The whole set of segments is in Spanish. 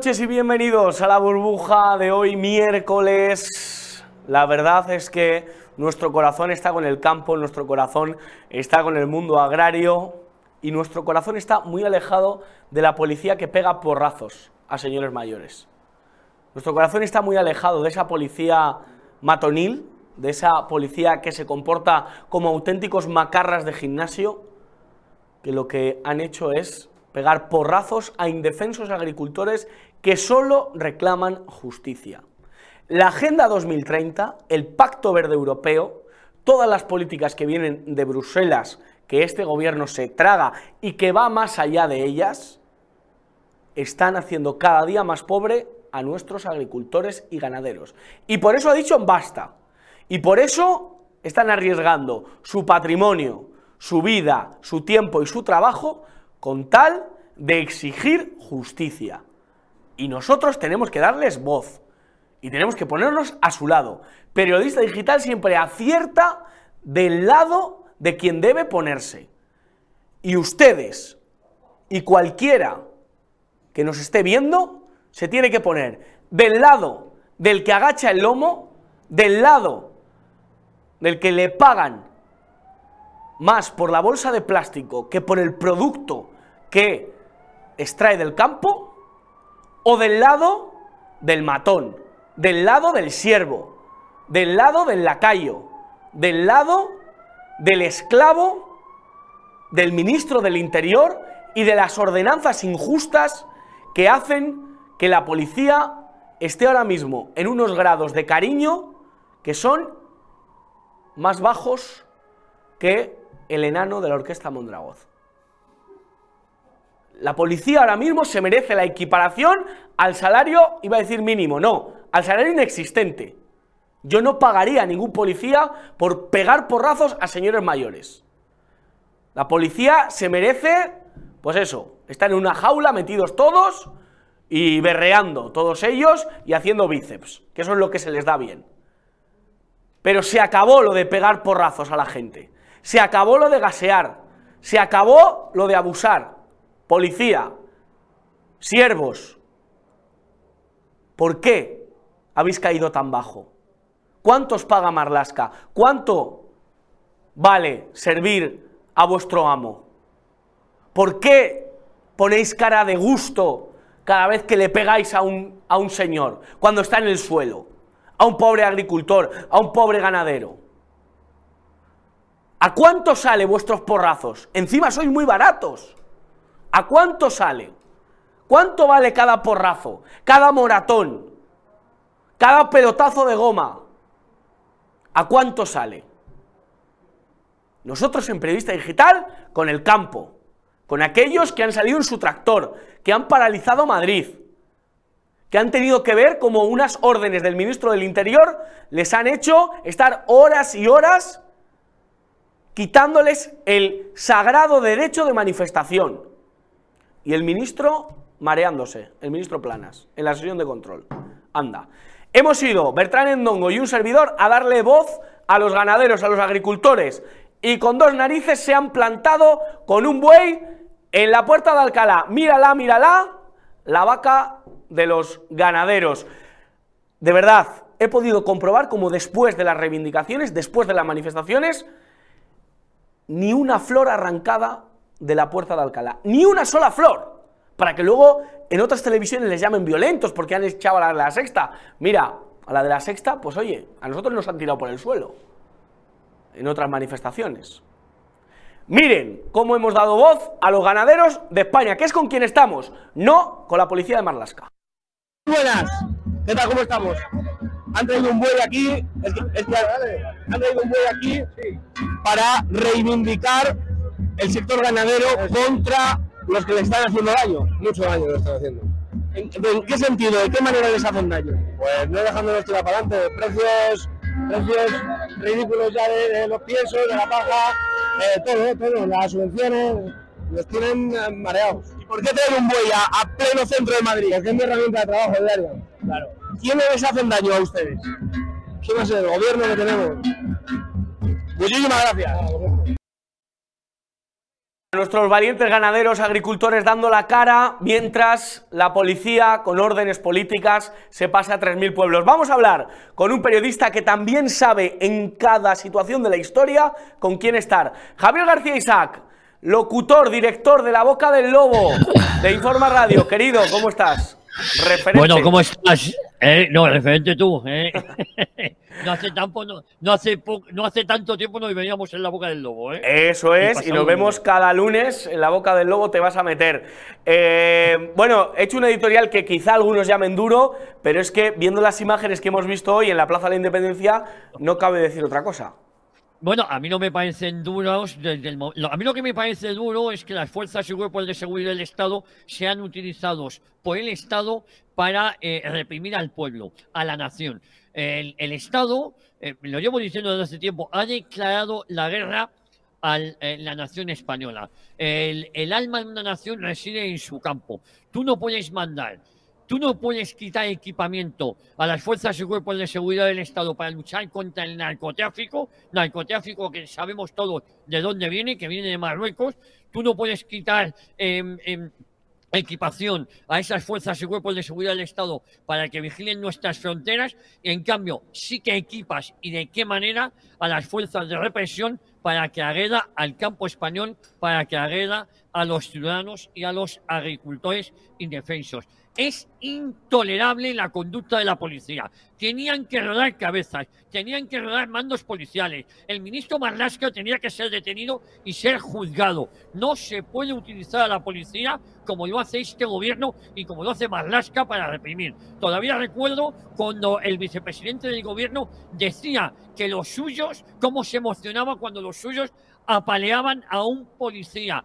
noches y bienvenidos a la burbuja de hoy miércoles. La verdad es que nuestro corazón está con el campo, nuestro corazón está con el mundo agrario y nuestro corazón está muy alejado de la policía que pega porrazos a señores mayores. Nuestro corazón está muy alejado de esa policía matonil, de esa policía que se comporta como auténticos macarras de gimnasio, que lo que han hecho es pegar porrazos a indefensos agricultores que solo reclaman justicia. La Agenda 2030, el Pacto Verde Europeo, todas las políticas que vienen de Bruselas, que este gobierno se traga y que va más allá de ellas, están haciendo cada día más pobre a nuestros agricultores y ganaderos. Y por eso ha dicho basta. Y por eso están arriesgando su patrimonio, su vida, su tiempo y su trabajo con tal de exigir justicia. Y nosotros tenemos que darles voz y tenemos que ponernos a su lado. Periodista digital siempre acierta del lado de quien debe ponerse. Y ustedes y cualquiera que nos esté viendo se tiene que poner del lado del que agacha el lomo, del lado del que le pagan más por la bolsa de plástico que por el producto que extrae del campo o del lado del matón, del lado del siervo, del lado del lacayo, del lado del esclavo, del ministro del Interior y de las ordenanzas injustas que hacen que la policía esté ahora mismo en unos grados de cariño que son más bajos que el enano de la orquesta Mondragoz. La policía ahora mismo se merece la equiparación al salario, iba a decir mínimo, no, al salario inexistente. Yo no pagaría a ningún policía por pegar porrazos a señores mayores. La policía se merece, pues eso, estar en una jaula metidos todos y berreando todos ellos y haciendo bíceps, que eso es lo que se les da bien. Pero se acabó lo de pegar porrazos a la gente, se acabó lo de gasear, se acabó lo de abusar policía, siervos, ¿por qué habéis caído tan bajo? ¿Cuántos paga Marlasca? ¿Cuánto vale servir a vuestro amo? ¿Por qué ponéis cara de gusto cada vez que le pegáis a un, a un señor cuando está en el suelo? A un pobre agricultor, a un pobre ganadero. ¿A cuánto sale vuestros porrazos? Encima sois muy baratos. ¿A cuánto sale? ¿Cuánto vale cada porrazo? Cada moratón. Cada pelotazo de goma. ¿A cuánto sale? Nosotros en Periodista Digital con el campo, con aquellos que han salido en su tractor, que han paralizado Madrid, que han tenido que ver como unas órdenes del ministro del Interior les han hecho estar horas y horas quitándoles el sagrado derecho de manifestación. Y el ministro mareándose, el ministro Planas, en la sesión de control. Anda. Hemos ido, Bertrán Endongo y un servidor, a darle voz a los ganaderos, a los agricultores, y con dos narices se han plantado con un buey en la puerta de Alcalá. Mírala, mírala, la vaca de los ganaderos. De verdad, he podido comprobar como después de las reivindicaciones, después de las manifestaciones, ni una flor arrancada de la puerta de Alcalá. Ni una sola flor. Para que luego en otras televisiones les llamen violentos porque han echado a la de la sexta. Mira, a la de la sexta, pues oye, a nosotros nos han tirado por el suelo. En otras manifestaciones. Miren cómo hemos dado voz a los ganaderos de España, que es con quien estamos, no con la policía de Marlasca. Buenas, ¿qué tal? ¿Cómo estamos? Han traído un buey aquí, es que- es que han traído un buey aquí para reivindicar el sector ganadero contra los que le están haciendo daño. Mucho daño lo están haciendo. ¿En, en qué sentido? ¿De qué manera les hacen daño? Pues no dejándonos tirar para adelante. Precios, precios ridículos ya de, de los piensos, de la paja, eh, todo, todo. Las subvenciones nos tienen eh, mareados. ¿Y por qué traer un buey a, a pleno centro de Madrid? Porque es mi herramienta de trabajo diario. Claro. ¿Quiénes les hacen daño a ustedes? ¿Qué va a ser? El gobierno que tenemos. Muchísimas gracias. Nuestros valientes ganaderos, agricultores dando la cara, mientras la policía, con órdenes políticas, se pasa a 3.000 pueblos. Vamos a hablar con un periodista que también sabe en cada situación de la historia con quién estar. Javier García Isaac, locutor, director de La Boca del Lobo, de Informa Radio. Querido, ¿cómo estás? Referente. Bueno, ¿cómo estás? Eh, no, referente tú. Eh. no, hace no, hace no hace tanto tiempo nos veníamos en la boca del lobo. ¿eh? Eso es, y nos vemos cada lunes en la boca del lobo, te vas a meter. Eh, bueno, he hecho un editorial que quizá algunos llamen duro, pero es que viendo las imágenes que hemos visto hoy en la Plaza de la Independencia, no cabe decir otra cosa. Bueno, a mí no me parecen duros. Desde el, a mí lo que me parece duro es que las fuerzas y cuerpos de seguridad del Estado sean utilizados por el Estado para eh, reprimir al pueblo, a la nación. El, Estado, eh, lo llevo diciendo desde hace tiempo, ha declarado la guerra a eh, la nación española. El, el alma de una nación reside en su campo. Tú no puedes mandar Tú no puedes quitar equipamiento a las fuerzas y cuerpos de seguridad del Estado para luchar contra el narcotráfico, narcotráfico que sabemos todos de dónde viene, que viene de Marruecos. Tú no puedes quitar em, em, equipación a esas fuerzas y cuerpos de seguridad del Estado para que vigilen nuestras fronteras. En cambio, sí que equipas y de qué manera a las fuerzas de represión para que agreda al campo español, para que agreda a los ciudadanos y a los agricultores indefensos. Es intolerable la conducta de la policía. Tenían que rodar cabezas, tenían que rodar mandos policiales. El ministro Marlasca tenía que ser detenido y ser juzgado. No se puede utilizar a la policía como lo hace este gobierno y como lo hace Marlasca para reprimir. Todavía recuerdo cuando el vicepresidente del gobierno decía que los suyos, cómo se emocionaba cuando los suyos apaleaban a un policía.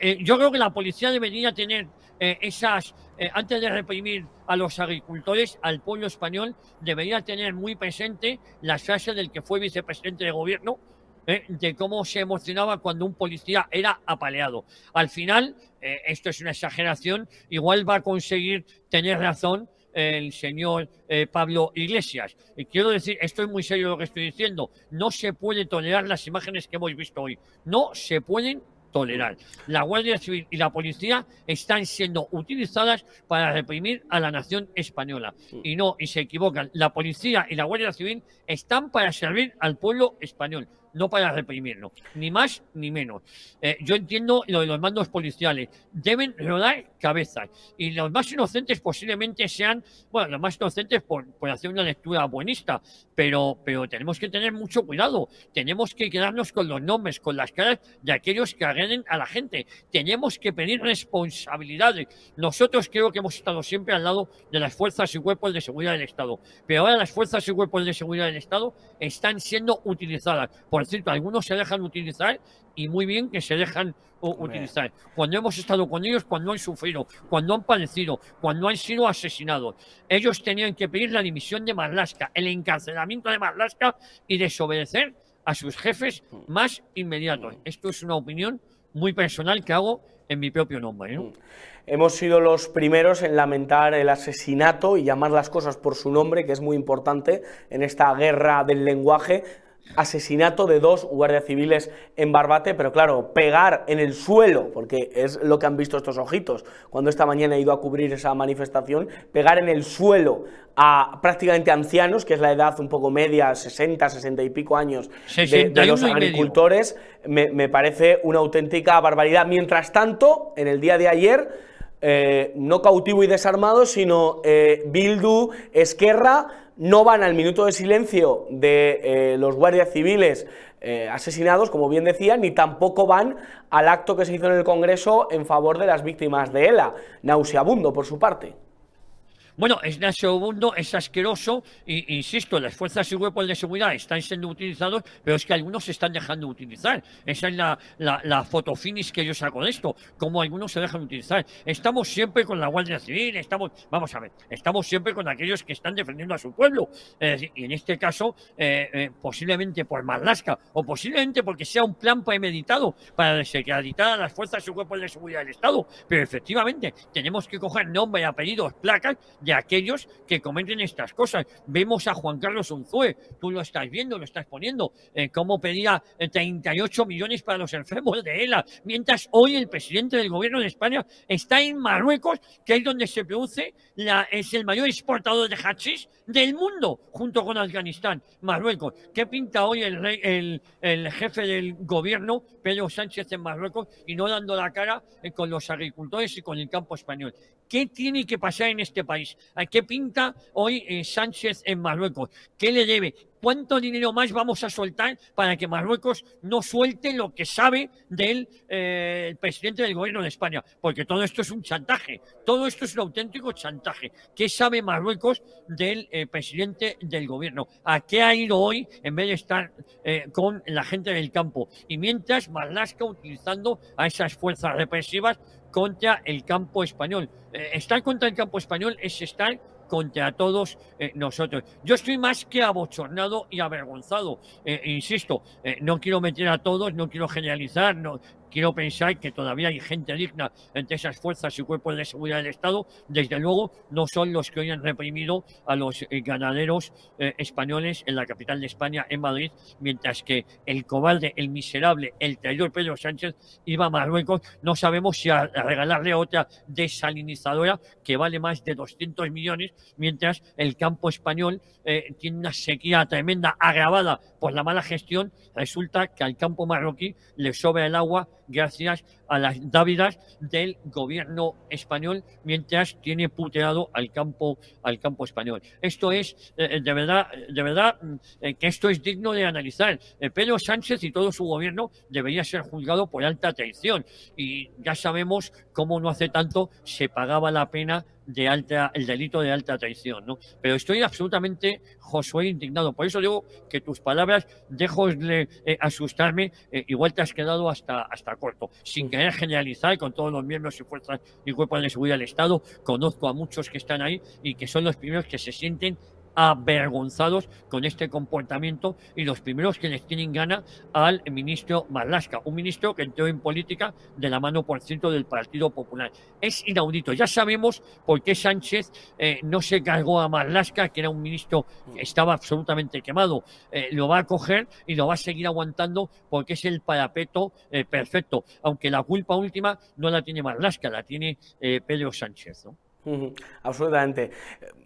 Eh, yo creo que la policía debería tener eh, esas, eh, antes de reprimir a los agricultores, al pueblo español, debería tener muy presente la frase del que fue vicepresidente de gobierno, de cómo se emocionaba cuando un policía era apaleado. Al final, esto es una exageración, igual va a conseguir tener razón el señor Pablo Iglesias. Y quiero decir, esto es muy serio lo que estoy diciendo, no se puede tolerar las imágenes que hemos visto hoy, no se pueden tolerar. La Guardia Civil y la policía están siendo utilizadas para reprimir a la nación española. Y no, y se equivocan. La policía y la Guardia Civil están para servir al pueblo español no para reprimirlo, ni más ni menos. Eh, yo entiendo lo de los mandos policiales, deben rodar cabezas y los más inocentes posiblemente sean, bueno, los más inocentes por, hacer una lectura buenista, pero, pero tenemos que tener mucho cuidado, tenemos que quedarnos con los nombres, con las caras de aquellos que agreden a la gente, tenemos que pedir responsabilidades. Nosotros creo que hemos estado siempre al lado de las fuerzas y cuerpos de seguridad del Estado, pero ahora las fuerzas y cuerpos de seguridad del Estado están siendo utilizadas por cierto, algunos se dejan utilizar y muy bien que se dejan utilizar. Cuando hemos estado con ellos, cuando han sufrido, cuando han padecido, cuando han sido asesinados. Ellos tenían que pedir la dimisión de Marlaska, el encarcelamiento de Marlaska y desobedecer a sus jefes más inmediatos. Esto es una opinión muy personal que hago en mi propio nombre. Mm. Hemos sido los primeros en lamentar el asesinato y llamar las cosas por su nombre, que es muy importante en esta guerra del lenguaje asesinato de dos guardias civiles en Barbate, pero claro, pegar en el suelo, porque es lo que han visto estos ojitos cuando esta mañana he ido a cubrir esa manifestación, pegar en el suelo a prácticamente ancianos, que es la edad un poco media, 60, 60 y pico años de, los agricultores, me, parece una auténtica barbaridad. Mientras tanto, en el día de ayer, eh, no cautivo y desarmado, sino eh, Bildu, Esquerra, no van al minuto de silencio de eh, los guardias civiles eh, asesinados, como bien decía, ni tampoco van al acto que se hizo en el Congreso en favor de las víctimas de ELA, nauseabundo por su parte. Bueno, es nauseabundo, es asqueroso, y insisto, las fuerzas y cuerpos de seguridad están siendo utilizados, pero es que algunos se están dejando de utilizar. Esa es la, la, la fotofinish que yo saco de esto, como algunos se dejan de utilizar. Estamos siempre con la Guardia Civil, estamos, vamos a ver, estamos siempre con aquellos que están defendiendo a su pueblo. y en este caso, eh, eh, posiblemente por Marlaska, o posiblemente porque sea un plan premeditado para desacreditar a las fuerzas y cuerpos de seguridad del Estado. Pero efectivamente, tenemos que coger nombre, apellidos, placas de aquellos que cometen estas cosas. Vemos a Juan Carlos Unzue, tú lo estás viendo, lo estás poniendo, eh, cómo pedía 38 eh, millones para los enfermos de ELA, mientras hoy el presidente del gobierno de España está en Marruecos, que es donde se produce, es el mayor exportador de hachís del mundo, junto con Afganistán, Marruecos. ¿Qué pinta hoy el, rey, el, el jefe del gobierno, Pedro Sánchez, en Marruecos, y no dando la cara eh, con los agricultores y con el campo español? ¿Qué tiene que pasar en este país? ¿A qué pinta hoy eh, Sánchez en Marruecos? ¿Qué le debe? ¿Cuánto dinero más vamos a soltar para que Marruecos no suelte lo que sabe del eh, presidente del gobierno de España? Porque todo esto es un chantaje, todo esto es un auténtico chantaje. ¿Qué sabe Marruecos del eh, presidente del gobierno? ¿A qué ha ido hoy en vez de estar con la gente del campo? Y mientras Marlaska utilizando a esas fuerzas represivas contra el campo español. Eh, estar contra el campo español es estar contra todos eh, nosotros. Yo estoy más que abochornado y avergonzado. Eh, insisto, no quiero meter a todos, no quiero generalizar, no, quiero pensar que todavía hay gente digna entre esas fuerzas y cuerpos de seguridad del Estado. Desde luego, no son los que hoy han reprimido a los eh, ganaderos eh, españoles en la capital de España, en Madrid, mientras que el cobarde, el miserable, el traidor Pedro Sánchez iba a Marruecos. No sabemos si a regalarle otra desalinizadora que vale más de 200 millones, mientras el campo español eh, tiene una sequía tremenda agravada por la mala gestión. Resulta que al campo marroquí le sobra el agua gracias a las dávidas del gobierno español mientras tiene puteado al campo al campo español. Esto es eh, de verdad de verdad eh, que esto es digno de analizar. Eh, Pedro Sánchez y todo su gobierno debería ser juzgado por alta traición y ya sabemos cómo no hace tanto se pagaba la pena de alta, el delito de alta traición, ¿no? Pero estoy absolutamente, Josué, indignado. Por eso digo que tus palabras, dejo de asustarme, igual te has quedado hasta, hasta corto, sin querer generalizar con todos los miembros y fuerzas y cuerpos de seguridad del Estado. Conozco a muchos que están ahí y que son los primeros que se sienten avergonzados con este comportamiento y los primeros que les tienen gana al ministro Marlasca, un ministro que entró en política de la mano, por cierto, del Partido Popular. Es inaudito. Ya sabemos por qué Sánchez eh, no se cargó a Marlasca, que era un ministro que estaba absolutamente quemado. Eh, lo va a coger y lo va a seguir aguantando porque es el parapeto eh, perfecto, aunque la culpa última no la tiene Marlasca, la tiene Pedro Sánchez. ¿no? Absolutamente.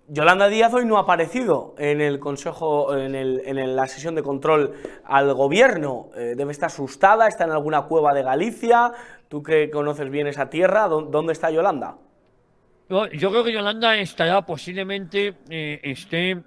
Yolanda Díaz hoy no ha aparecido en el Consejo, en, la sesión de control al gobierno. Eh, debe estar asustada, está en alguna cueva de Galicia. Tú que conoces bien esa tierra, ¿dónde está Yolanda? Yo creo que Yolanda estará posiblemente, eh, esté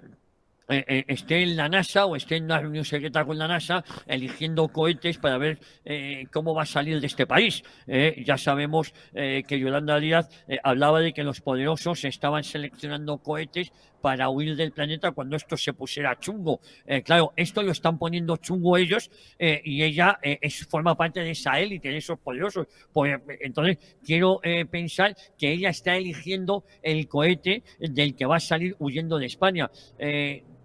eh, eh, esté en la NASA o esté en una reunión secreta con la NASA eligiendo cohetes para ver eh, cómo va a salir de este país. ya sabemos que Yolanda Díaz hablaba de que los poderosos estaban seleccionando cohetes para huir del planeta cuando esto se pusiera chungo. claro, esto lo están poniendo chungo ellos y ella es, forma parte de esa élite, de esos poderosos. Pues, entonces, quiero pensar que ella está eligiendo el cohete del que va a salir huyendo de España.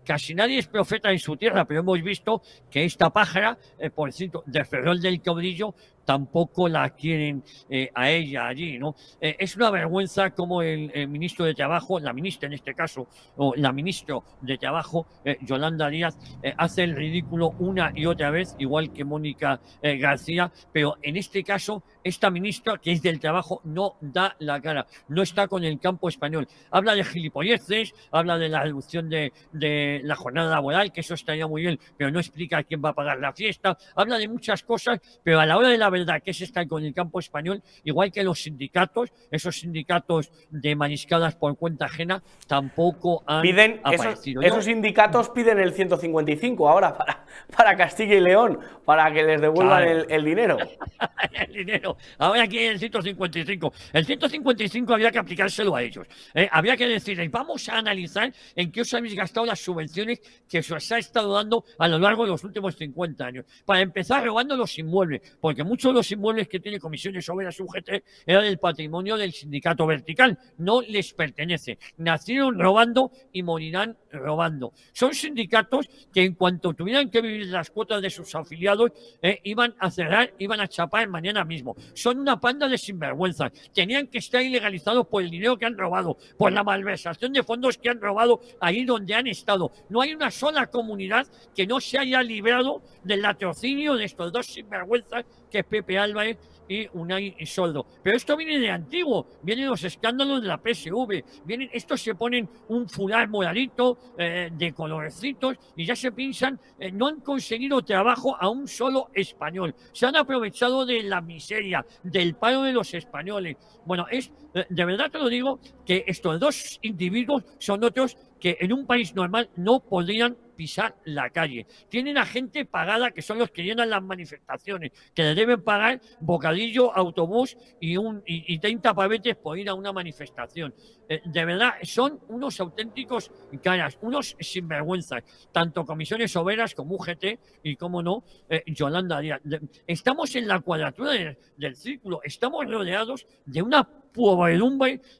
Casi nadie es profeta en su tierra, pero hemos visto que esta pájara, eh, por cierto, de Ferrol del Caudillo, tampoco la quieren eh, a ella allí, ¿no? Eh, es una vergüenza como el, ministro de Trabajo, la ministra en este caso, o la ministra de Trabajo, eh, Yolanda Díaz, hace el ridículo una y otra vez, igual que Mónica García, pero en este caso, esta ministra, que es del Trabajo, no da la cara, no está con el campo español. Habla de gilipolleces, habla de la reducción de, de la jornada laboral, que eso estaría muy bien, pero no explica quién va a pagar la fiesta, habla de muchas cosas, pero a la hora de la verdad que es estar con el campo español, igual que los sindicatos, esos sindicatos de mariscadas por cuenta ajena, tampoco han piden, aparecido. Esos, sindicatos piden el 155 ahora para, para Castilla y León, para que les devuelvan el, dinero. el dinero. Ahora quieren el 155. El 155 había que aplicárselo a ellos. ¿eh? Había que decirles, vamos a analizar en qué os habéis gastado las subvenciones que se os ha estado dando a lo largo de los últimos 50 años. Para empezar robando los inmuebles, porque muchos los inmuebles que tiene comisiones obreras UGT era del patrimonio del sindicato vertical, no les pertenece. Nacieron robando y morirán robando. Son sindicatos que en cuanto tuvieran que vivir las cuotas de sus afiliados, eh, iban a cerrar, iban a chapar mañana mismo. Son una panda de sinvergüenzas. Tenían que estar ilegalizados por el dinero que han robado, por la malversación de fondos que han robado ahí donde han estado. No hay una sola comunidad que no se haya librado del latrocinio de estos dos sinvergüenzas que es Pepe Álvarez y Unai Soldo. Pero esto viene de antiguo, vienen los escándalos de la PSV, vienen, estos se ponen un fular moralito eh, de colorcitos y ya se piensan, eh, no han conseguido trabajo a un solo español, se han aprovechado de la miseria, del paro de los españoles. Bueno, es, eh, de verdad te lo digo, que estos dos individuos son otros que en un país normal no podrían pisar la calle. Tienen a gente pagada que son los que llenan las manifestaciones, que le deben pagar bocadillo, autobús y, un, y, 30 pavetes por ir a una manifestación. Eh, de verdad, son unos auténticos caras, unos sinvergüenzas, tanto comisiones obreras como UGT y, como no, eh, Yolanda Díaz. Estamos en la cuadratura del círculo, estamos rodeados de una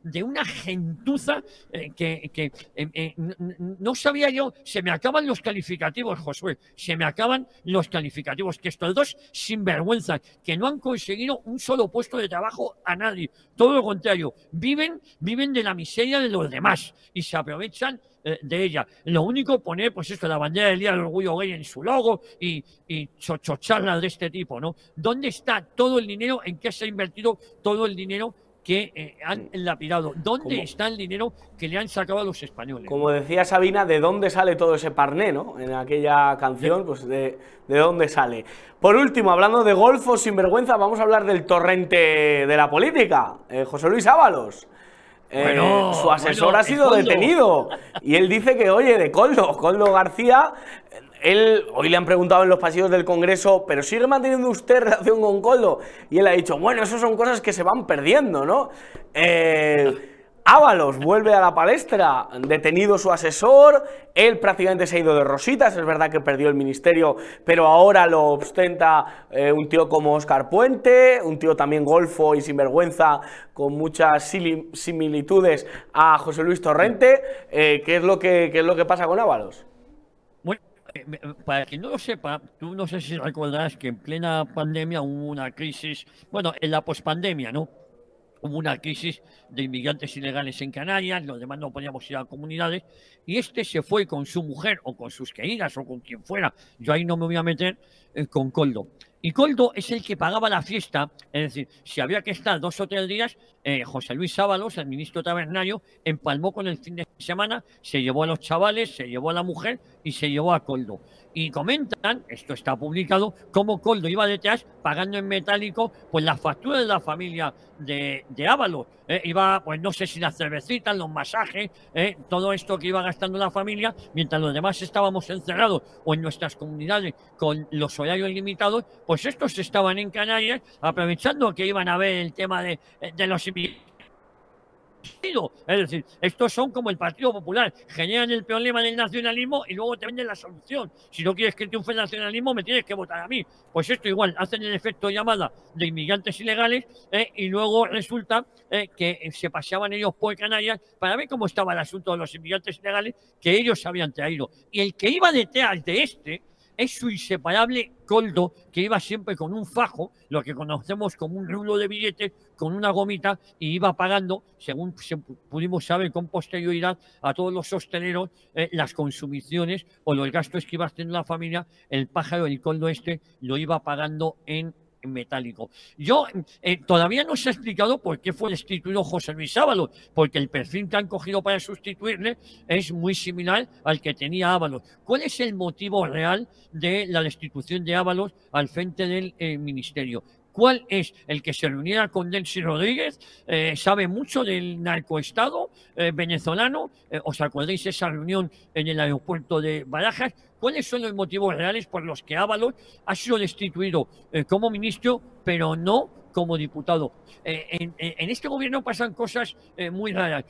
de una gentuza eh, que, que eh, eh, no sabía yo, se me acaban los calificativos, Josué, se me acaban los calificativos, que estos dos sinvergüenzas, que no han conseguido un solo puesto de trabajo a nadie, todo lo contrario, viven, viven de la miseria de los demás y se aprovechan de ella. Lo único poner, pues esto, la bandera del Día del Orgullo Gay en su logo y, y de este tipo, ¿no? ¿Dónde está todo el dinero? ¿En qué se ha invertido todo el dinero que eh, han lapidado. ¿Dónde está el dinero que le han sacado a los españoles? Como decía Sabina, ¿de dónde sale todo ese parné, no? En aquella canción, pues de, de dónde sale. Por último, hablando de golfos sin vergüenza, vamos a hablar del torrente de la política, eh, José Luis Ábalos. Eh, su asesor ha sido detenido y él dice que, oye, de Coldo, Coldo García él, hoy le han preguntado en los pasillos del Congreso, ¿pero sigue manteniendo usted relación con Coldo? Y él ha dicho, bueno, eso son cosas que se van perdiendo, ¿no? Eh, Ábalos vuelve a la palestra, detenido su asesor, él prácticamente se ha ido de rositas, es verdad que perdió el ministerio, pero ahora lo ostenta eh, un tío como Oscar Puente, un tío también golfo y sinvergüenza, con muchas similitudes a José Luis Torrente. Eh, ¿qué, es lo que, ¿Qué es lo que pasa con Ábalos? Eh, para quien no lo sepa, tú no sé si recordarás que en plena pandemia hubo una crisis, bueno, en la pospandemia, ¿no? Hubo una crisis de inmigrantes ilegales en Canarias, los demás no podíamos ir a comunidades, y este se fue con su mujer o con sus queridas o con quien fuera, yo ahí no me voy a meter, eh, con Coldo. Y Coldo es el que pagaba la fiesta, es decir, si había que estar dos o tres días, José Luis Sábalos, el ministro tabernario, empalmó con el fin de semana, se llevó a los chavales, se llevó a la mujer y se llevó a Coldo. Y comentan, esto está publicado, cómo Coldo iba detrás pagando en metálico pues las facturas de la familia de, de Ábalos. ¿eh? iba, pues no sé si las cervecitas, los masajes, ¿eh? todo esto que iba gastando la familia, mientras los demás estábamos encerrados o en nuestras comunidades con los horarios limitados, pues estos estaban en Canarias aprovechando que iban a ver el tema de, de los inmigrantes es decir, estos son como el Partido Popular, generan el problema del nacionalismo y luego te venden la solución. Si no quieres que triunfe el nacionalismo, me tienes que votar a mí. Pues esto igual, hacen el efecto llamada de inmigrantes ilegales eh, y luego resulta eh, que se paseaban ellos por Canarias para ver cómo estaba el asunto de los inmigrantes ilegales que ellos habían traído. Y el que iba detrás de este, es su inseparable Coldo, que iba siempre con un fajo, lo que conocemos como un rulo de billetes, con una gomita, y iba pagando, según pudimos saber con posterioridad, a todos los hosteleros eh, las consumiciones o los gastos que iba haciendo la familia, el pájaro, el Coldo este, lo iba pagando en metálico. Yo eh, todavía no se ha explicado por qué fue destituido José Luis Ábalos, porque el perfil que han cogido para sustituirle es muy similar al que tenía Ábalos. ¿Cuál es el motivo real de la destitución de Ábalos al frente del eh, ministerio? ¿Cuál es el que se reuniera con Delcy Rodríguez? Eh, sabe mucho del narcoestado venezolano. ¿Os acordáis de esa reunión en el aeropuerto de Barajas? Cuáles son los motivos reales por los que Ábalos ha sido destituido eh, como ministro, pero no como diputado. Eh, en, este gobierno pasan cosas eh, muy raras.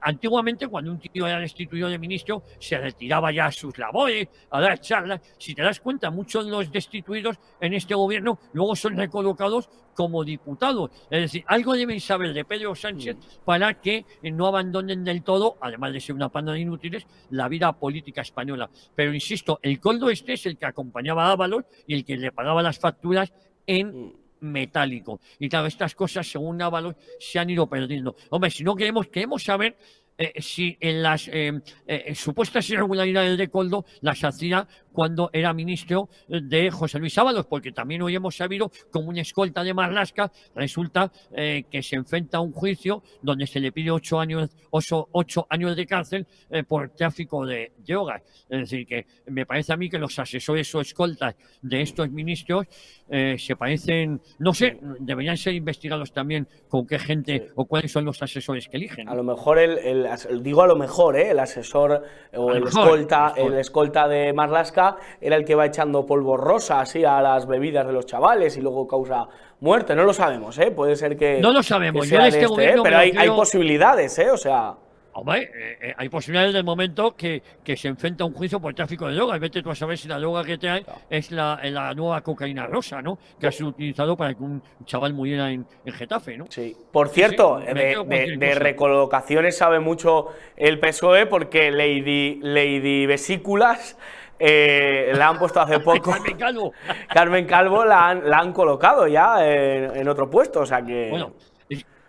antiguamente, cuando un tío era destituido de ministro, se retiraba ya a sus labores, a dar charlas. Si te das cuenta, muchos de los destituidos en este gobierno luego son recolocados como diputados. Es decir, algo deben saber de Pedro Sánchez para que no abandonen del todo, además de ser una panda de inútiles, la vida política española. Pero insisto, el coldo este es el que acompañaba a Ábalos y el que le pagaba las facturas en mm metálico. Y claro, estas cosas, según Ábalos, se han ido perdiendo. Hombre, si no queremos, queremos saber eh, si en las eh, eh, supuestas irregularidades de Coldo las hacía cuando era ministro de José Luis Ábalos, porque también hoy hemos sabido como un escolta de Marlasca resulta eh, que se enfrenta a un juicio donde se le pide ocho años, ocho, años de cárcel eh, por tráfico de drogas. Es decir, que me parece a mí que los asesores o escoltas de estos ministros eh, se parecen, no sé, deberían ser investigados también con qué gente o cuáles son los asesores que eligen. A lo mejor el, digo a lo mejor, el asesor o el escolta, el escolta de Marlasca era el que va echando polvo rosa así a las bebidas de los chavales y luego causa muerte. No lo sabemos, ¿eh? Puede ser que. No lo sabemos, yo este este, ¿eh? Pero hay, hay, posibilidades, ¿eh? O sea. Hombre, eh, eh, hay posibilidades del momento que, que, se enfrenta a un juicio por tráfico de drogas. Vete tú a saber si la droga que trae es la, la, nueva cocaína rosa, ¿no? Que ha sido utilizado para que un chaval muriera en, Getafe, ¿no? Sí. Por cierto, de, recolocaciones sabe mucho el PSOE porque Lady, Lady Vesículas eh, la han puesto hace poco. Carmen Calvo. Carmen Calvo la han, la han colocado ya en, otro puesto, o sea que. Bueno,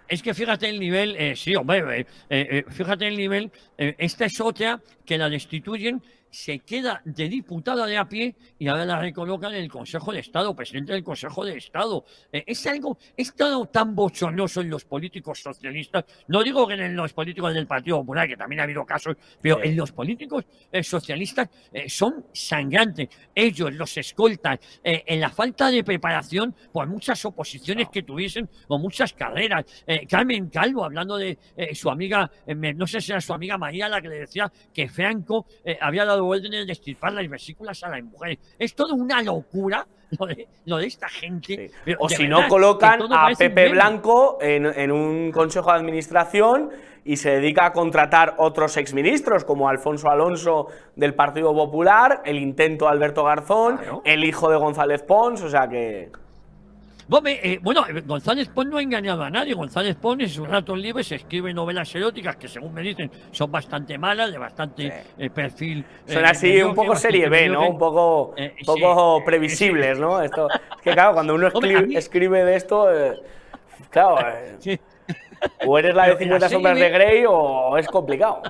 es, que fíjate el nivel, eh, sí, hombre, eh, fíjate el nivel, esta es otra que la destituyen se queda de diputada de a pie y ahora la recolocan en el Consejo de Estado, presidente del Consejo de Estado. Eh, es algo, es todo tan bochornoso en los políticos socialistas. No digo que en los políticos del Partido Popular, que también ha habido casos, pero en los políticos eh, socialistas eh, son sangrantes. Ellos, los escoltan, en la falta de preparación por muchas oposiciones que tuviesen o muchas carreras. Carmen Calvo, hablando de su amiga, no sé si era su amiga María la que le decía que Franco había dado órdenes de las vesículas a las mujeres. Es toda una locura lo de, esta gente. o si no, colocan a Pepe Blanco en, un consejo de administración y se dedica a contratar otros exministros, como Alfonso Alonso del Partido Popular, el intento de Alberto Garzón, el hijo de González Pons, o sea que... Eh, bueno, eh, González Pons no ha engañado a nadie. González Pons en sus ratos libres escribe novelas eróticas que, según me dicen, son bastante malas, de bastante eh, perfil. Son así un poco serie B, ¿no? Un poco, poco previsibles, ¿no? Esto, es que, claro, cuando uno escribe, de esto, claro, o eres la de 50 sombras de Grey o es complicado.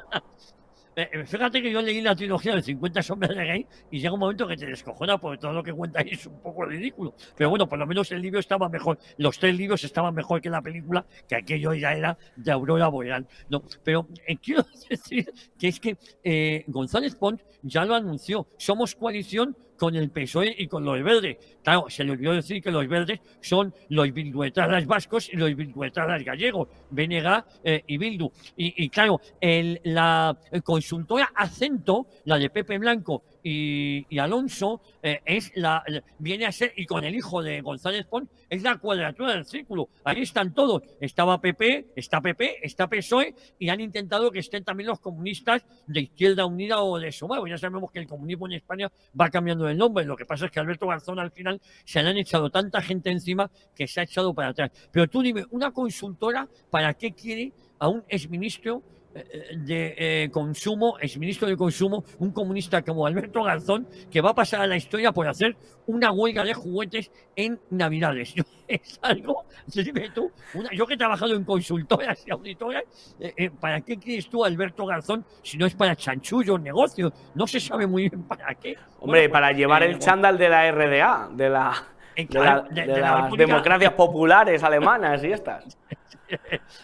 Eh, eh, fíjate que yo leí la trilogía de 50 sombras de Grey y llega un momento que te descojona porque todo lo que cuenta es un poco ridículo. Pero bueno, por lo menos el libro estaba mejor. Los tres libros estaban mejor que la película, que aquello ya era de Aurora Boreal. No, pero eh, quiero decir que es que González Pons ya lo anunció. Somos coalición con el PSOE y con los verdes. Claro, se le olvidó decir que los verdes son los bilduetaras vascos y los bilduetaras gallegos, BNG eh, y Bildu. Y, claro, el, la consultora Acento, la de Pepe Blanco y, Alonso eh, es la, viene a ser, y con el hijo de González Pons, es la cuadratura del círculo. Ahí están todos. Estaba PP, está PP, está PSOE, y han intentado que estén también los comunistas de Izquierda Unida o de Sumar. Ya sabemos que el comunismo en España va cambiando el nombre. Lo que pasa es que Alberto Garzón al final se le han echado tanta gente encima que se ha echado para atrás. Pero tú dime, una consultora, ¿para qué quiere a un exministro de eh, consumo, es ministro de consumo, un comunista como Alberto Garzón, que va a pasar a la historia por hacer una huelga de juguetes en Navidades. es algo, dime tú, yo que he trabajado en consultoras y auditoras, eh, eh, ¿para qué quieres tú Alberto Garzón si no es para chanchullos, negocios? No se sabe muy bien para qué. Hombre, para pues, llevar el chándal de la RDA, de la... De, las democracias populares alemanas y estas.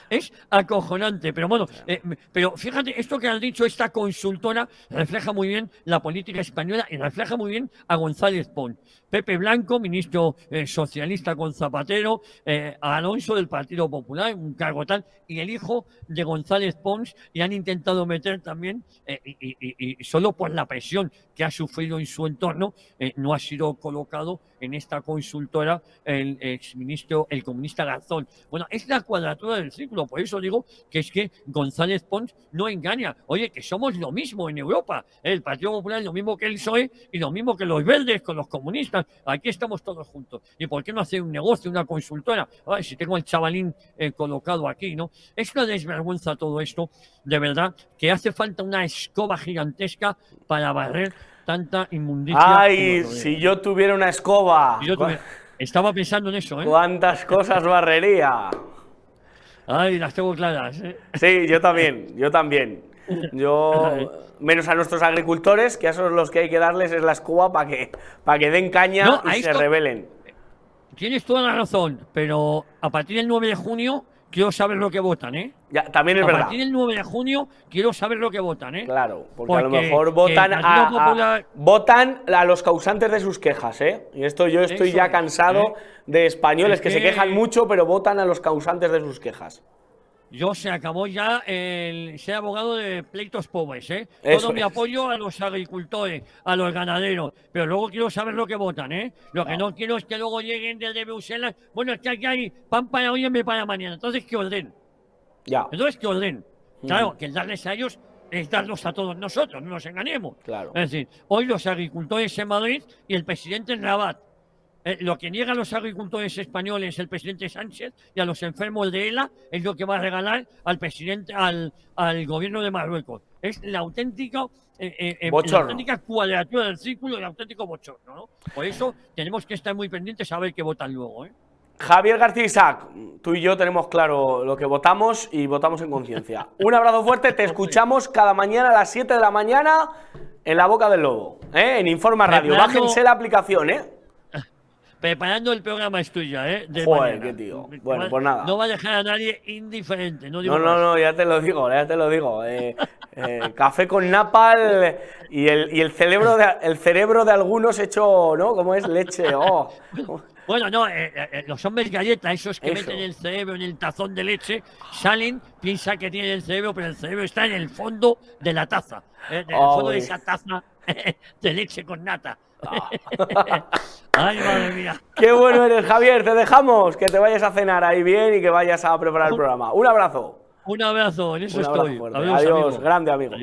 es acojonante, pero bueno, eh, pero fíjate, esto que has dicho, esta consultora refleja muy bien la política española y refleja muy bien a González Pons. Pepe Blanco, ministro eh, socialista con Zapatero, eh, Alonso del Partido Popular, un cargo tal, y el hijo de González Pons, y han intentado meter también, y, solo por la presión que ha sufrido en su entorno, no ha sido colocado en esta consultora el exministro, el comunista Garzón. Bueno, es la cuadratura del círculo, por eso digo que es que González Pons no engaña. Oye, que somos lo mismo en Europa. El Partido Popular es lo mismo que el PSOE y lo mismo que los verdes con los comunistas. Aquí estamos todos juntos. ¿Y por qué no hacer un negocio, una consultora? Ay, si tengo el chavalín eh, colocado aquí, ¿no? Es una desvergüenza todo esto, de verdad, que hace falta una escoba gigantesca para barrer tanta inmundicia. Ay, si yo tuviera una escoba. Estaba pensando en eso, ¿eh? ¿Cuántas cosas barrería? Ay, las tengo claras. ¿eh? Sí, yo también, yo también. Yo, menos a nuestros agricultores, que a esos los que hay que darles es la escoba para que, para que den caña y se rebelen. Tienes toda la razón, pero a partir del 9 de junio quiero saber lo que votan, ¿eh? Ya, también es verdad. A partir del 9 de junio quiero saber lo que votan, ¿eh? Claro, porque, a lo mejor votan a, votan a los causantes de sus quejas, ¿eh? Y esto yo estoy ya cansado ¿eh? de españoles que, se quejan mucho, pero votan a los causantes de sus quejas. Yo se acabó ya el ser abogado de pleitos pobres, ¿eh? Todo mi apoyo a los agricultores, a los ganaderos, pero luego quiero saber lo que votan, ¿eh? Lo que no quiero es que luego lleguen desde Bruselas, bueno, es que aquí hay pan para hoy y para mañana, entonces que orden. Ya. Entonces que orden. Claro, que darles a ellos es darlos a todos nosotros, no nos engañemos. Claro. Es decir, hoy los agricultores en Madrid y el presidente en Rabat eh, lo que niega a los agricultores españoles el presidente Sánchez y a los enfermos de ELA es lo que va a regalar al presidente, al, al gobierno de Marruecos. Es la auténtica, eh, eh, la auténtica cuadratura del círculo, el auténtico bochorno. ¿no? Por eso tenemos que estar muy pendientes a ver qué votan luego. ¿eh? Javier García Isaac, tú y yo tenemos claro lo que votamos y votamos en conciencia. Un abrazo fuerte, te escuchamos cada mañana a las 7 de la mañana en la boca del lobo, en Informa Radio. Bájense la aplicación, ¿eh? Preparando el programa es tuya, ¿eh? De Joder, qué tío. Bueno, pues nada. No va a dejar a nadie indiferente. No, no, no, ya te lo digo, ya te lo digo. Eh, eh, café con napal y el, y el, cerebro de, el cerebro de algunos hecho, ¿no? Como es leche. Oh. Bueno, no, eh, los hombres galletas, esos que meten el cerebro en el tazón de leche, salen, piensan que tienen el cerebro, pero el cerebro está en el fondo de la taza. en el fondo de esa taza de leche con nata. Ay, madre mía. Qué bueno eres, Javier. Te dejamos que te vayas a cenar ahí bien y que vayas a preparar el programa. Un abrazo. Un abrazo, en eso estoy. Adiós, grande amigo.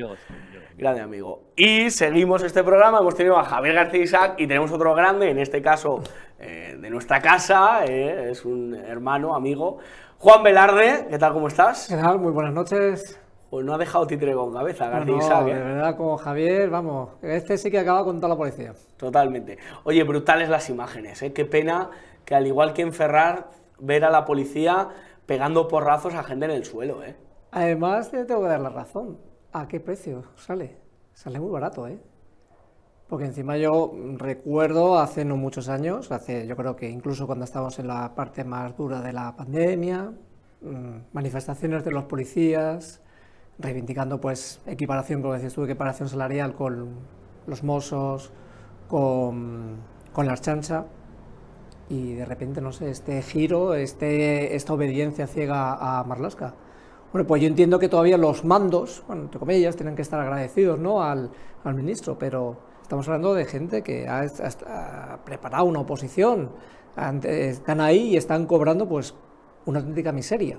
Grande amigo. Y seguimos este programa. Hemos tenido a Javier García Isaac y tenemos otro grande, en este caso eh, de nuestra casa. Eh, es un hermano, amigo. Juan Velarde, ¿qué tal? ¿Cómo estás? ¿Qué tal? Muy buenas noches. Pues no ha dejado títere con cabeza, García no, De verdad, como Javier, vamos, este sí que acaba con toda la policía. Totalmente. Oye, brutales las imágenes, ¿eh? Qué pena que al igual que en Ferrar, ver a la policía pegando porrazos a gente en el suelo, ¿eh? Además, te tengo que dar la razón. ¿A qué precio sale? Sale muy barato, ¿eh? Porque encima yo recuerdo hace no muchos años, hace yo creo que incluso cuando estábamos en la parte más dura de la pandemia, mm, manifestaciones de los policías, reivindicando pues equiparación, como decías tú, equiparación salarial con los mozos, con, con la chancha, y de repente, no sé, este giro, este, esta obediencia ciega a Marlaska. Bueno, pues yo entiendo que todavía los mandos, bueno, entre comillas, tienen que estar agradecidos ¿no? al, al ministro, pero estamos hablando de gente que ha, preparado una oposición, están ahí y están cobrando pues una auténtica miseria.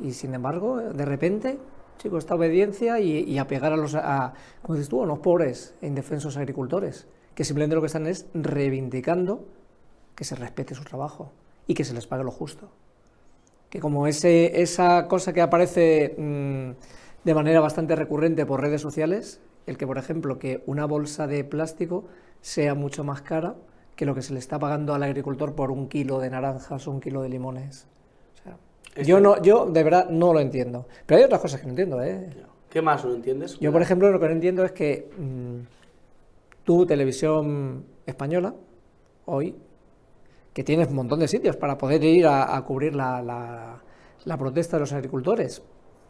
Y sin embargo, de repente, chicos, esta obediencia y, apegar a los, a, como dices a los pobres e indefensos agricultores, que simplemente lo que están es reivindicando que se respete su trabajo y que se les pague lo justo. Que como ese, esa cosa que aparece mm, de manera bastante recurrente por redes sociales, el que, por ejemplo, que una bolsa de plástico sea mucho más cara que lo que se le está pagando al agricultor por un kilo de naranjas o un kilo de limones. Yo, no, yo de verdad no lo entiendo. Pero hay otras cosas que no entiendo. ¿eh? ¿Qué más no entiendes? Yo, por ejemplo, lo que no entiendo es que mm, tu televisión española, hoy, que tienes un montón de sitios para poder ir a, cubrir la, la protesta de los agricultores.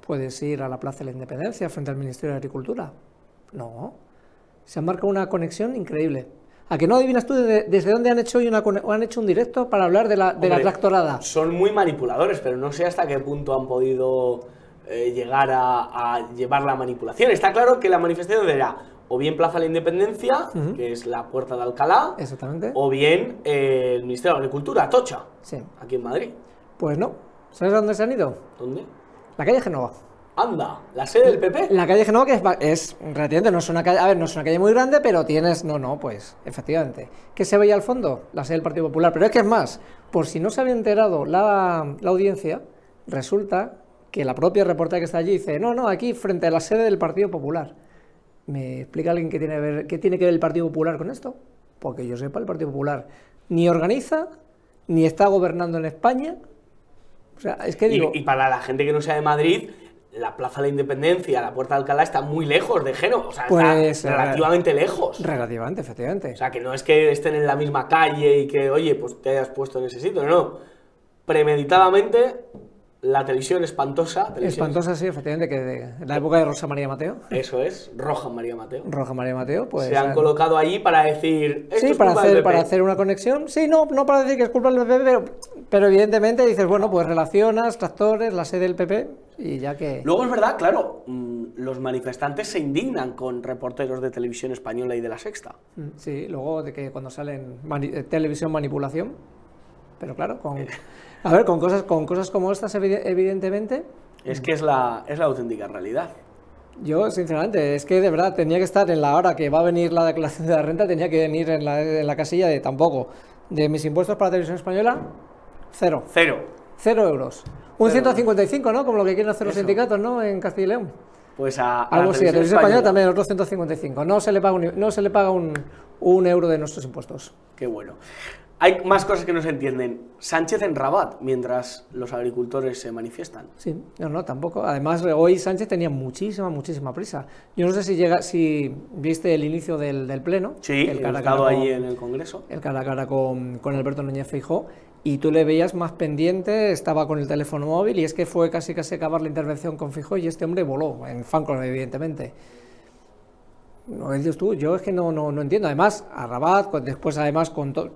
Puedes ir a la Plaza de la Independencia frente al Ministerio de Agricultura. No. Se han marcado una conexión increíble. ¿A que no adivinas tú de- desde dónde han hecho, hoy una, han hecho un directo para hablar de la, de la tractorada? Son muy manipuladores, pero no sé hasta qué punto han podido eh, llegar a, a llevar la manipulación. Está claro que la manifestación era o bien Plaza de la Independencia, que es la puerta de Alcalá, Exactamente. o bien eh, el Ministerio de Agricultura, Tocha, Sí. aquí en Madrid. Pues no. ¿Sabes a dónde se han ido? ¿Dónde? La calle Genova. Anda, la sede del PP. La calle Genova que es, es relativamente, no es una calle, a ver, no es una calle muy grande, pero tienes, no, no, pues, efectivamente. ¿Qué se veía al fondo? La sede del Partido Popular. Pero es que es más, por si no se había enterado la, la audiencia, resulta que la propia reportera que está allí dice, no, no, aquí frente a la sede del Partido Popular. ¿Me explica alguien qué tiene, que ver, qué tiene que ver el Partido Popular con esto? Porque yo sepa, el Partido Popular ni organiza, ni está gobernando en España. O sea, es que Y, digo... y para la gente que no sea de Madrid, la Plaza de la Independencia, la Puerta de Alcalá está muy lejos de Génova, o sea, Pues, está relativamente lejos. Relativamente, efectivamente. O sea, que no es que estén en la misma calle y que, oye, pues te hayas puesto en ese sitio, no, no. Premeditadamente, la televisión espantosa. televisión- Espantosa, sí, efectivamente, que de la época de Rosa María Mateo, Eso es, Roja María Mateo. Roja María Mateo, pues... Se han han- colocado allí para decir. Esto Sí, es para culpa hacer, PP". para hacer una conexión. Sí, no, no para decir que es culpa del PP, pero, pero evidentemente dices, bueno, pues relacionas, tractores, la sede del PP, y ya que... Luego es verdad, claro, mm, los manifestantes se indignan con reporteros de televisión española y de la sexta. Mm, Sí, luego de que cuando salen mani- eh, televisión manipulación, pero claro, con... A ver, con cosas, con cosas como estas, evide- evidentemente, Es que es la, es la auténtica realidad. Yo, sinceramente, es que de verdad tenía que estar en la hora que va a venir la declaración de la renta, tenía que venir en la, en la casilla de tampoco. De mis impuestos para la televisión española, cero. Cero. Cero euros. Un Cero. 155, ¿no? Como lo que quieren hacer los Eso. sindicatos, ¿no? En Castilla y León. Pues a, a Algo la así, a televisión televisión española también otros 155. No se le paga un, no se le paga un, un euro de nuestros impuestos. Qué bueno. Hay más cosas que no se entienden. Sánchez en Rabat, mientras los agricultores se manifiestan. Sí, no, no, tampoco. Además, hoy Sánchez tenía muchísima, muchísima prisa. Yo no sé si llega, si viste el inicio del, del pleno. Sí, el cara a estado cara ahí en el Congreso. el cara a cara con, con Alberto Núñez Feijó y tú le veías más pendiente, estaba con el teléfono móvil y es que fue casi casi acabar la intervención con Feijó y este hombre voló, en Fancon evidentemente. Que dices tú, yo es que no, no, no entiendo. Además, a Rabat, después además con todo...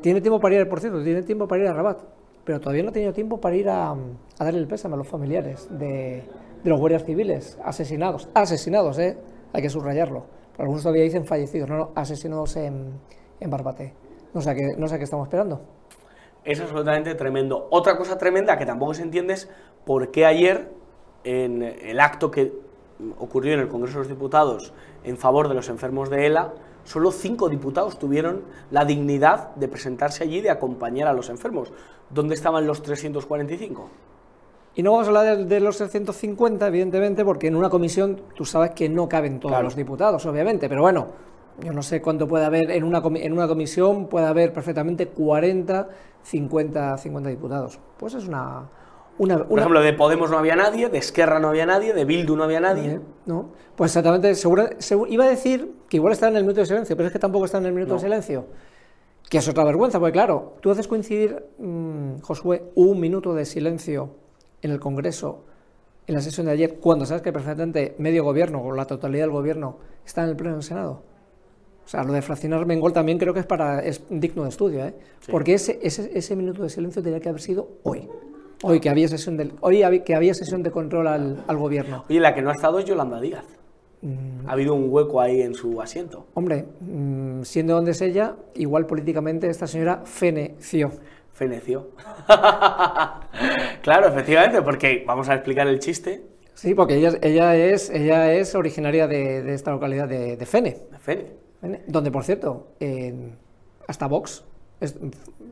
Tiene tiempo para ir, por cierto, tiene tiempo para ir a Rabat, pero todavía no ha tenido tiempo para ir a, a darle el pésame a los familiares de, de los guardias civiles asesinados. Asesinados, ¿eh? Hay que subrayarlo. Algunos todavía dicen fallecidos, no, no, asesinados en, en Barbate. No sé, qué, no sé qué estamos esperando. Es absolutamente tremendo. Otra cosa tremenda que tampoco se entiende es por qué ayer, en el acto que ocurrió en el Congreso de los Diputados en favor de los enfermos de ELA, solo cinco diputados tuvieron la dignidad de presentarse allí y de acompañar a los enfermos. ¿Dónde estaban los 345? Y no vamos a hablar de, los 350, evidentemente, porque en una comisión tú sabes que no caben todos Claro. los diputados, obviamente, pero bueno, yo no sé cuánto puede haber en una, en una comisión, puede haber perfectamente 40, 50, 50 diputados. Pues es una... una, Por ejemplo, de Podemos no había nadie, de Esquerra no había nadie, de Bildu no había nadie. ¿Eh? ¿No? Pues exactamente, segura- segu- iba a decir que igual está en el minuto de silencio, pero es que tampoco está en el minuto No. de silencio. Que es otra vergüenza, porque claro, tú haces coincidir, mm, Josué, un minuto de silencio en el Congreso, en la sesión de ayer, cuando sabes que perfectamente medio gobierno o la totalidad del gobierno está en el pleno del Senado. O sea, lo de fraccionar Mengol también creo que es, para, es digno de estudio, ¿eh? Sí. porque ese, ese, ese minuto de silencio tenía que haber sido hoy. Hoy que había sesión, del, hoy que había sesión de control al, al gobierno. Oye, la que no ha estado es Yolanda Díaz. Mm. Ha habido un hueco ahí en su asiento. Hombre, mm, siendo donde es ella, igual políticamente esta señora feneció. Feneció. claro, efectivamente, porque vamos a explicar el chiste. Sí, porque ella, ella, es, ella es originaria de, de esta localidad de, de Fene, Fene. Fene, donde por cierto, hasta Vox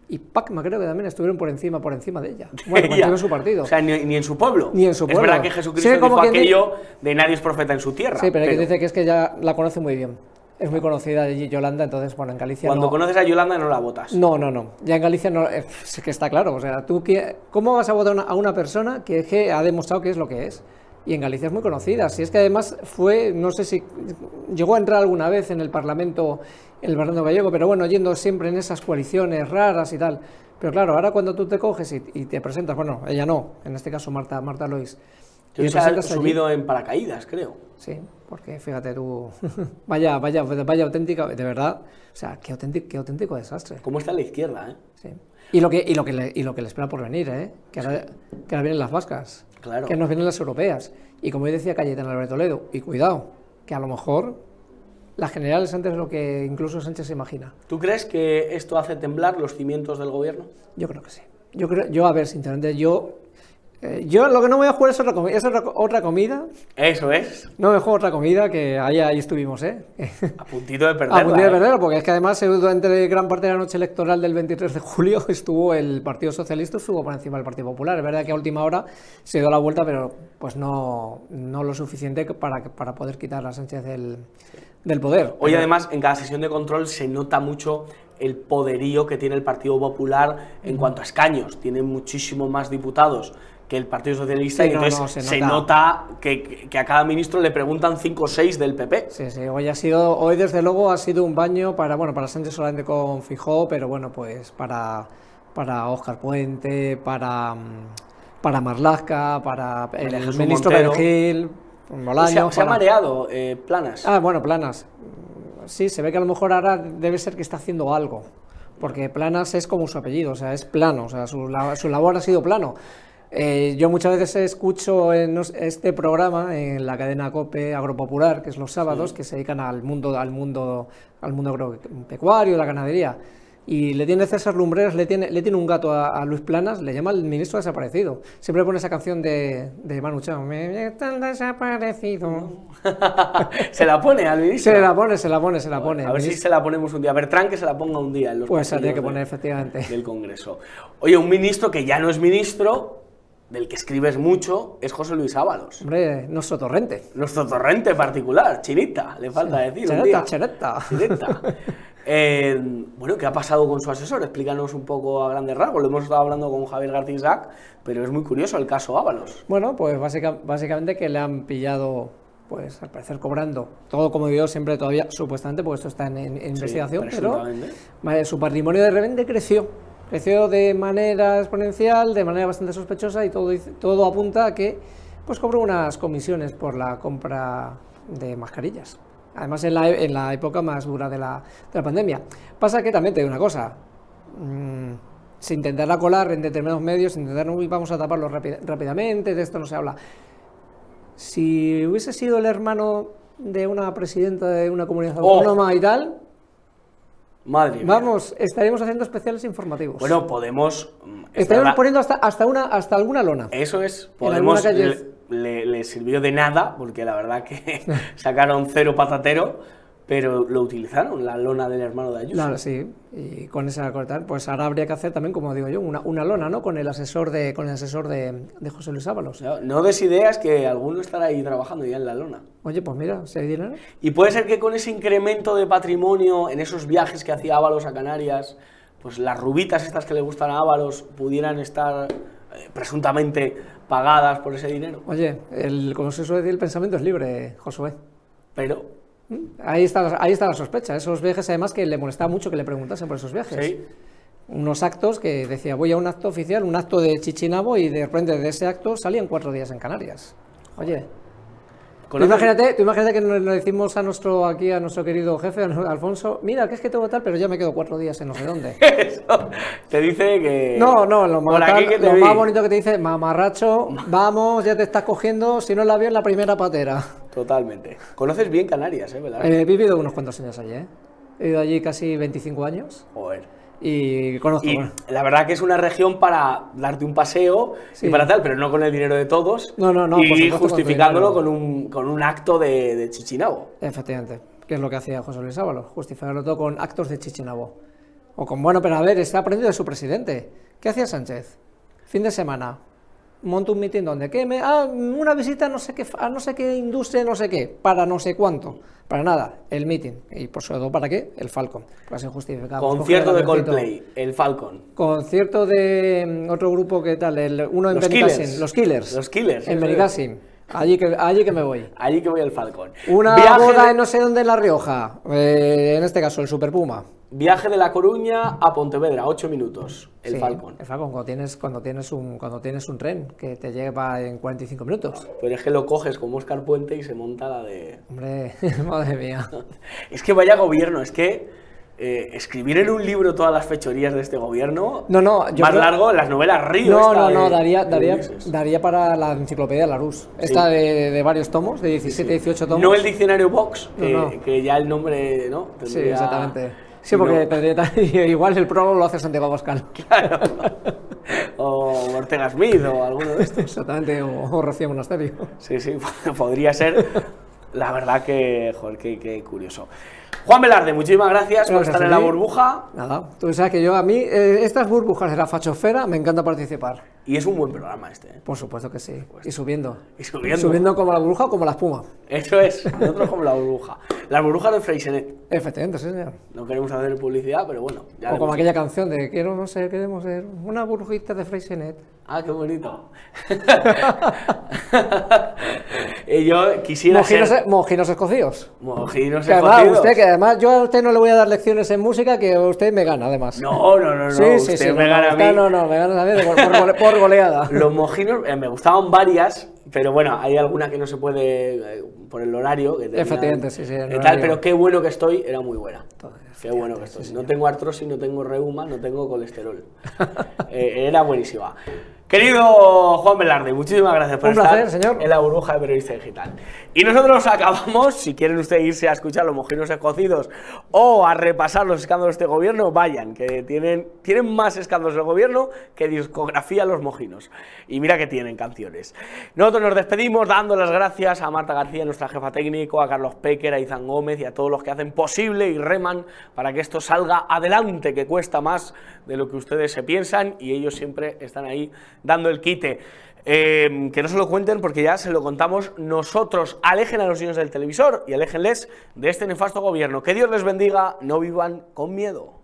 y Pacma creo que también estuvieron por encima, por encima de ella. Bueno, Ella. de su partido. O sea, ni, ni en su pueblo. Ni en su Es pueblo. verdad que Jesucristo Sí, como dijo aquello de nadie es profeta en su tierra. sí, pero hay que dice que es que ella la conoce muy bien. Es muy conocida allí Yolanda, entonces, bueno, en Galicia cuando no... conoces a Yolanda no la votas. No, no, no. Ya en Galicia no, eh, es que está claro. O sea, tú qué- ¿cómo vas a votar a una persona que, es que ha demostrado que es lo que es? Y en Galicia es muy conocida. Si es que además fue, no sé si llegó a entrar alguna vez en el Parlamento, en el Parlamento gallego, pero bueno, yendo siempre en esas coaliciones raras y tal. Pero claro, ahora cuando tú te coges y, y te presentas, bueno, ella no, en este caso Marta, Marta Lois. Hoy te se ha presentas allí- subido en paracaídas, creo. Sí, porque fíjate tú, vaya, vaya, vaya auténtica, de verdad, o sea, qué auténtico, qué auténtico desastre. ¿Cómo está la izquierda, eh? Sí. Y lo que, y lo que le, y lo que le espera por venir, ¿eh? Que ahora, que ahora vienen las vascas, Claro. que nos vienen las europeas. Y como decía Cayetana Alberto Toledo, y cuidado, que a lo mejor las generales antes de lo que incluso Sánchez se imagina. ¿Tú crees que esto hace temblar los cimientos del gobierno? Yo creo que sí. Yo creo, yo a ver, sinceramente, yo, eh, yo lo que no voy a jugar es otra, es otra, otra comida. Eso es. No me juego otra comida que ahí, ahí estuvimos, ¿eh? A puntito de perderla. A punto de ¿eh? perderlo, porque es que además eh, durante gran parte de la noche electoral del 23 de julio estuvo el Partido Socialista estuvo por encima del Partido Popular. Es verdad que a última hora se dio la vuelta, pero pues no, no lo suficiente para, para poder quitar a Sánchez del, del poder. Hoy además en cada sesión de control se nota mucho el poderío que tiene el Partido Popular en cuanto a escaños. Tiene muchísimo más diputados que el Partido Socialista Sí, y entonces no, se se, nota. que, que- a cada ministro le preguntan 5 o 6 del PP. Sí, sí, hoy ha sido, hoy desde luego ha sido un baño para, bueno, para Sánchez solamente con Fijó, pero bueno, pues para, para Óscar Puente, para, mm, para Marlaska, para el ministro. Perejil, Bolaño, se, ha, se ha mareado eh, Planas. Ah, bueno, Planas. Sí, se ve que a lo mejor ahora debe ser que está haciendo algo. Porque Planas es como su apellido, o sea, es plano, o sea, su, la- su labor ha sido plano. Eh, yo muchas veces escucho en este programa en la cadena COPE Agropopular, que es los sábados, que se dedican al mundo, al mundo, al mundo agropecuario, la ganadería. Y le tiene César Lumbreras, le tiene, le tiene un gato a, a Luis Planas, le llama el ministro desaparecido. Siempre pone esa canción de, de Manu Chao. Me están desaparecido. se la pone al ministro. Se la pone, se la pone, se la pone. A ver si se la ponemos un día. Bertrán que se la ponga un día en los Pues se la tiene que poner, de- efectivamente. del Congreso. Oye, un ministro que ya no es ministro, del que escribes mucho, es José Luis Ábalos. Hombre, nuestro torrente. Nuestro torrente particular, Chinita, le falta decir. Chereta, día. chereta. Chinita. Eh, bueno, ¿qué ha pasado con su asesor? Explícanos un poco a grandes rasgos. Lo hemos estado hablando con Javier García Isaac, pero es muy curioso el caso Ábalos. Bueno, pues básica- básicamente que le han pillado, pues al parecer cobrando. Todo como digo siempre todavía, supuestamente, porque esto está en, en- en investigación, pero su patrimonio de repente creció. Creció de manera exponencial, de manera bastante sospechosa y todo, todo apunta a que pues cobró unas comisiones por la compra de mascarillas. Además, en la, en la época más dura de la, de la pandemia. Pasa que también te digo una cosa. mm, se intentará colar en determinados medios, se intentará, "Uy, vamos a taparlo rápid- rápidamente, de esto no se habla. Si hubiese sido el hermano de una presidenta de una comunidad Oh. autónoma y tal, Madre mía. vamos, estaríamos haciendo especiales informativos. Bueno, podemos. mm, es estaríamos verdad, poniendo hasta, hasta, una, hasta alguna lona. Eso es, podemos. Le, le- le sirvió de nada, porque la verdad que sacaron cero patatero, pero lo utilizaron, la lona del hermano de Ayuso. Claro, sí, y con esa cortar, pues ahora habría que hacer también, como digo yo, una, una lona, ¿no? Con el asesor de, con el asesor de, de José Luis Ábalos. No, no des ideas que alguno estará ahí trabajando ya en la lona. Oye, pues mira, si hay dinero. Y puede ser que con ese incremento de patrimonio en esos viajes que hacía Ábalos a Canarias, pues las rubitas estas que le gustan a Ábalos pudieran estar eh, presuntamente pagadas por ese dinero. Oye, el, como se suele decir, el pensamiento es libre, Josué. Pero, Ahí está, la- ahí está la sospecha. Esos viajes, además, que le molestaba mucho que le preguntasen por esos viajes. sí, Unos actos que decía, voy a un acto oficial, un acto de Chichinabo, y de repente de ese acto salían cuatro días en Canarias. Oye, tú ¿conoces- imagínate, tú imagínate que nos le decimos a nuestro, aquí a nuestro querido jefe, Alfonso, mira, que es que tengo tal, pero ya me quedo cuatro días en no sé dónde. Eso te dice que... No, no, lo, más, lo más bonito que te dice, mamarracho, vamos, ya te estás cogiendo, si no el avión, la primera patera. Totalmente. Conoces bien Canarias, ¿eh? ¿Verdad? Eh, he vivido unos cuantos años allí, ¿eh? He ido allí casi 25 años Joder. Y conozco. Y bueno. la verdad que es una región para darte un paseo Sí. y para tal, pero no con el dinero de todos. No, no, no, por Y supuesto, justificándolo con un, con un acto de, de chichinabo. Efectivamente, que es lo que hacía José Luis Ábalos, justificarlo todo con actos de Chichinabo. O con, bueno, pero a ver, está aprendido de su presidente. ¿Qué hacía Sánchez? Fin de semana, monta un mitin donde, ¿qué? Me, ah, una visita no sé qué, a no sé qué industria, no sé qué, para no sé cuánto. Para nada, el mitin. Y por sobre todo, ¿para qué? El Falcon. Para ser justificado. Concierto de. Coldplay, el Falcon. Concierto de mm, otro grupo que tal, el, uno en Los Killers. los Killers. Los Killers, En. Benicassim. Allí que, allí que me voy. Allí que voy el Falcon. Una Viaje boda de- en no sé dónde en La Rioja. eh, en este caso, el Super Puma. Viaje de La Coruña a Pontevedra, 8 minutos. El Sí, Falcon. El Falcon, cuando tienes, cuando, tienes un, cuando tienes un tren que te lleva en 45 minutos. Pero es que lo coges como Oscar Puente y se monta la de. Hombre, madre mía. Es que vaya gobierno, es que eh, escribir en un libro todas las fechorías de este gobierno. No, no, yo Más creo- largo, las novelas Río. No, no, no, de- daría, daría, daría para la enciclopedia de Larus. Esta de, de varios tomos, de 17, 18 tomos. No el diccionario Vox, No, que, no. que ya el nombre, ¿no? Sí, Tendría- exactamente. Sí, porque no- igual el prólogo lo hace Santiago Pascal. o Ortega Smith o alguno de estos. Exactamente, o, o Rocío Monasterio. Sí, sí, podría ser. La verdad que, joder, qué, qué curioso. Juan Velarde, muchísimas gracias por estar en la burbuja Nada, tú sabes que yo a mí, eh, estas burbujas de la fachosfera, me encanta participar. y es un buen programa este. ¿eh? Por supuesto que sí. Y subiendo. Y subiendo. Subiendo como la burbuja o como la espuma. Eso es, nosotros como la burbuja. Las burbujas de Freixenet. Efectivamente, sí, señor. No queremos hacer publicidad, pero bueno. Ya O como aquella canción de quiero, no sé, queremos ser una burbujita de Freixenet. Ah, qué bonito. y yo quisiera Mojinos, ser... mojinos escocidos. Mojinos Que además, escocidos. usted, que además yo a usted no le voy a dar lecciones en música, que usted me gana, además. No, no, no, no. sí, usted sí, sí. me no, gana a usted mí. No, no, me gana a mí de- por, por gole- por goleada. Los mojinos, eh, me gustaban varias, pero bueno, hay alguna que no se puede eh, por el horario. Que tenían, Efectivamente, sí, sí, eh, tal, pero qué bueno que estoy, era muy buena. Qué bueno que estoy. No tengo artrosis, no tengo reuma, no tengo colesterol. Eh, era buenísima. Querido Juan Velarde, muchísimas gracias por Un estar placer, señor. en la burbuja de periodista digital. Y nosotros acabamos, si quieren ustedes irse a escuchar los mojinos escocidos o a repasar los escándalos de este gobierno, vayan, que tienen, tienen más escándalos del gobierno que discografía los mojinos. Y mira que tienen canciones. Nosotros nos despedimos dando las gracias a Marta García, nuestra jefa técnico, a Carlos Pecker, a Izan Gómez y a todos los que hacen posible y reman para que esto salga adelante, que cuesta más de lo que ustedes se piensan y ellos siempre están ahí dando el quite. Eh, que no se lo cuenten porque ya se lo contamos nosotros. Alejen a los niños del televisor y aléjenles de este nefasto gobierno. Que Dios les bendiga, no vivan con miedo.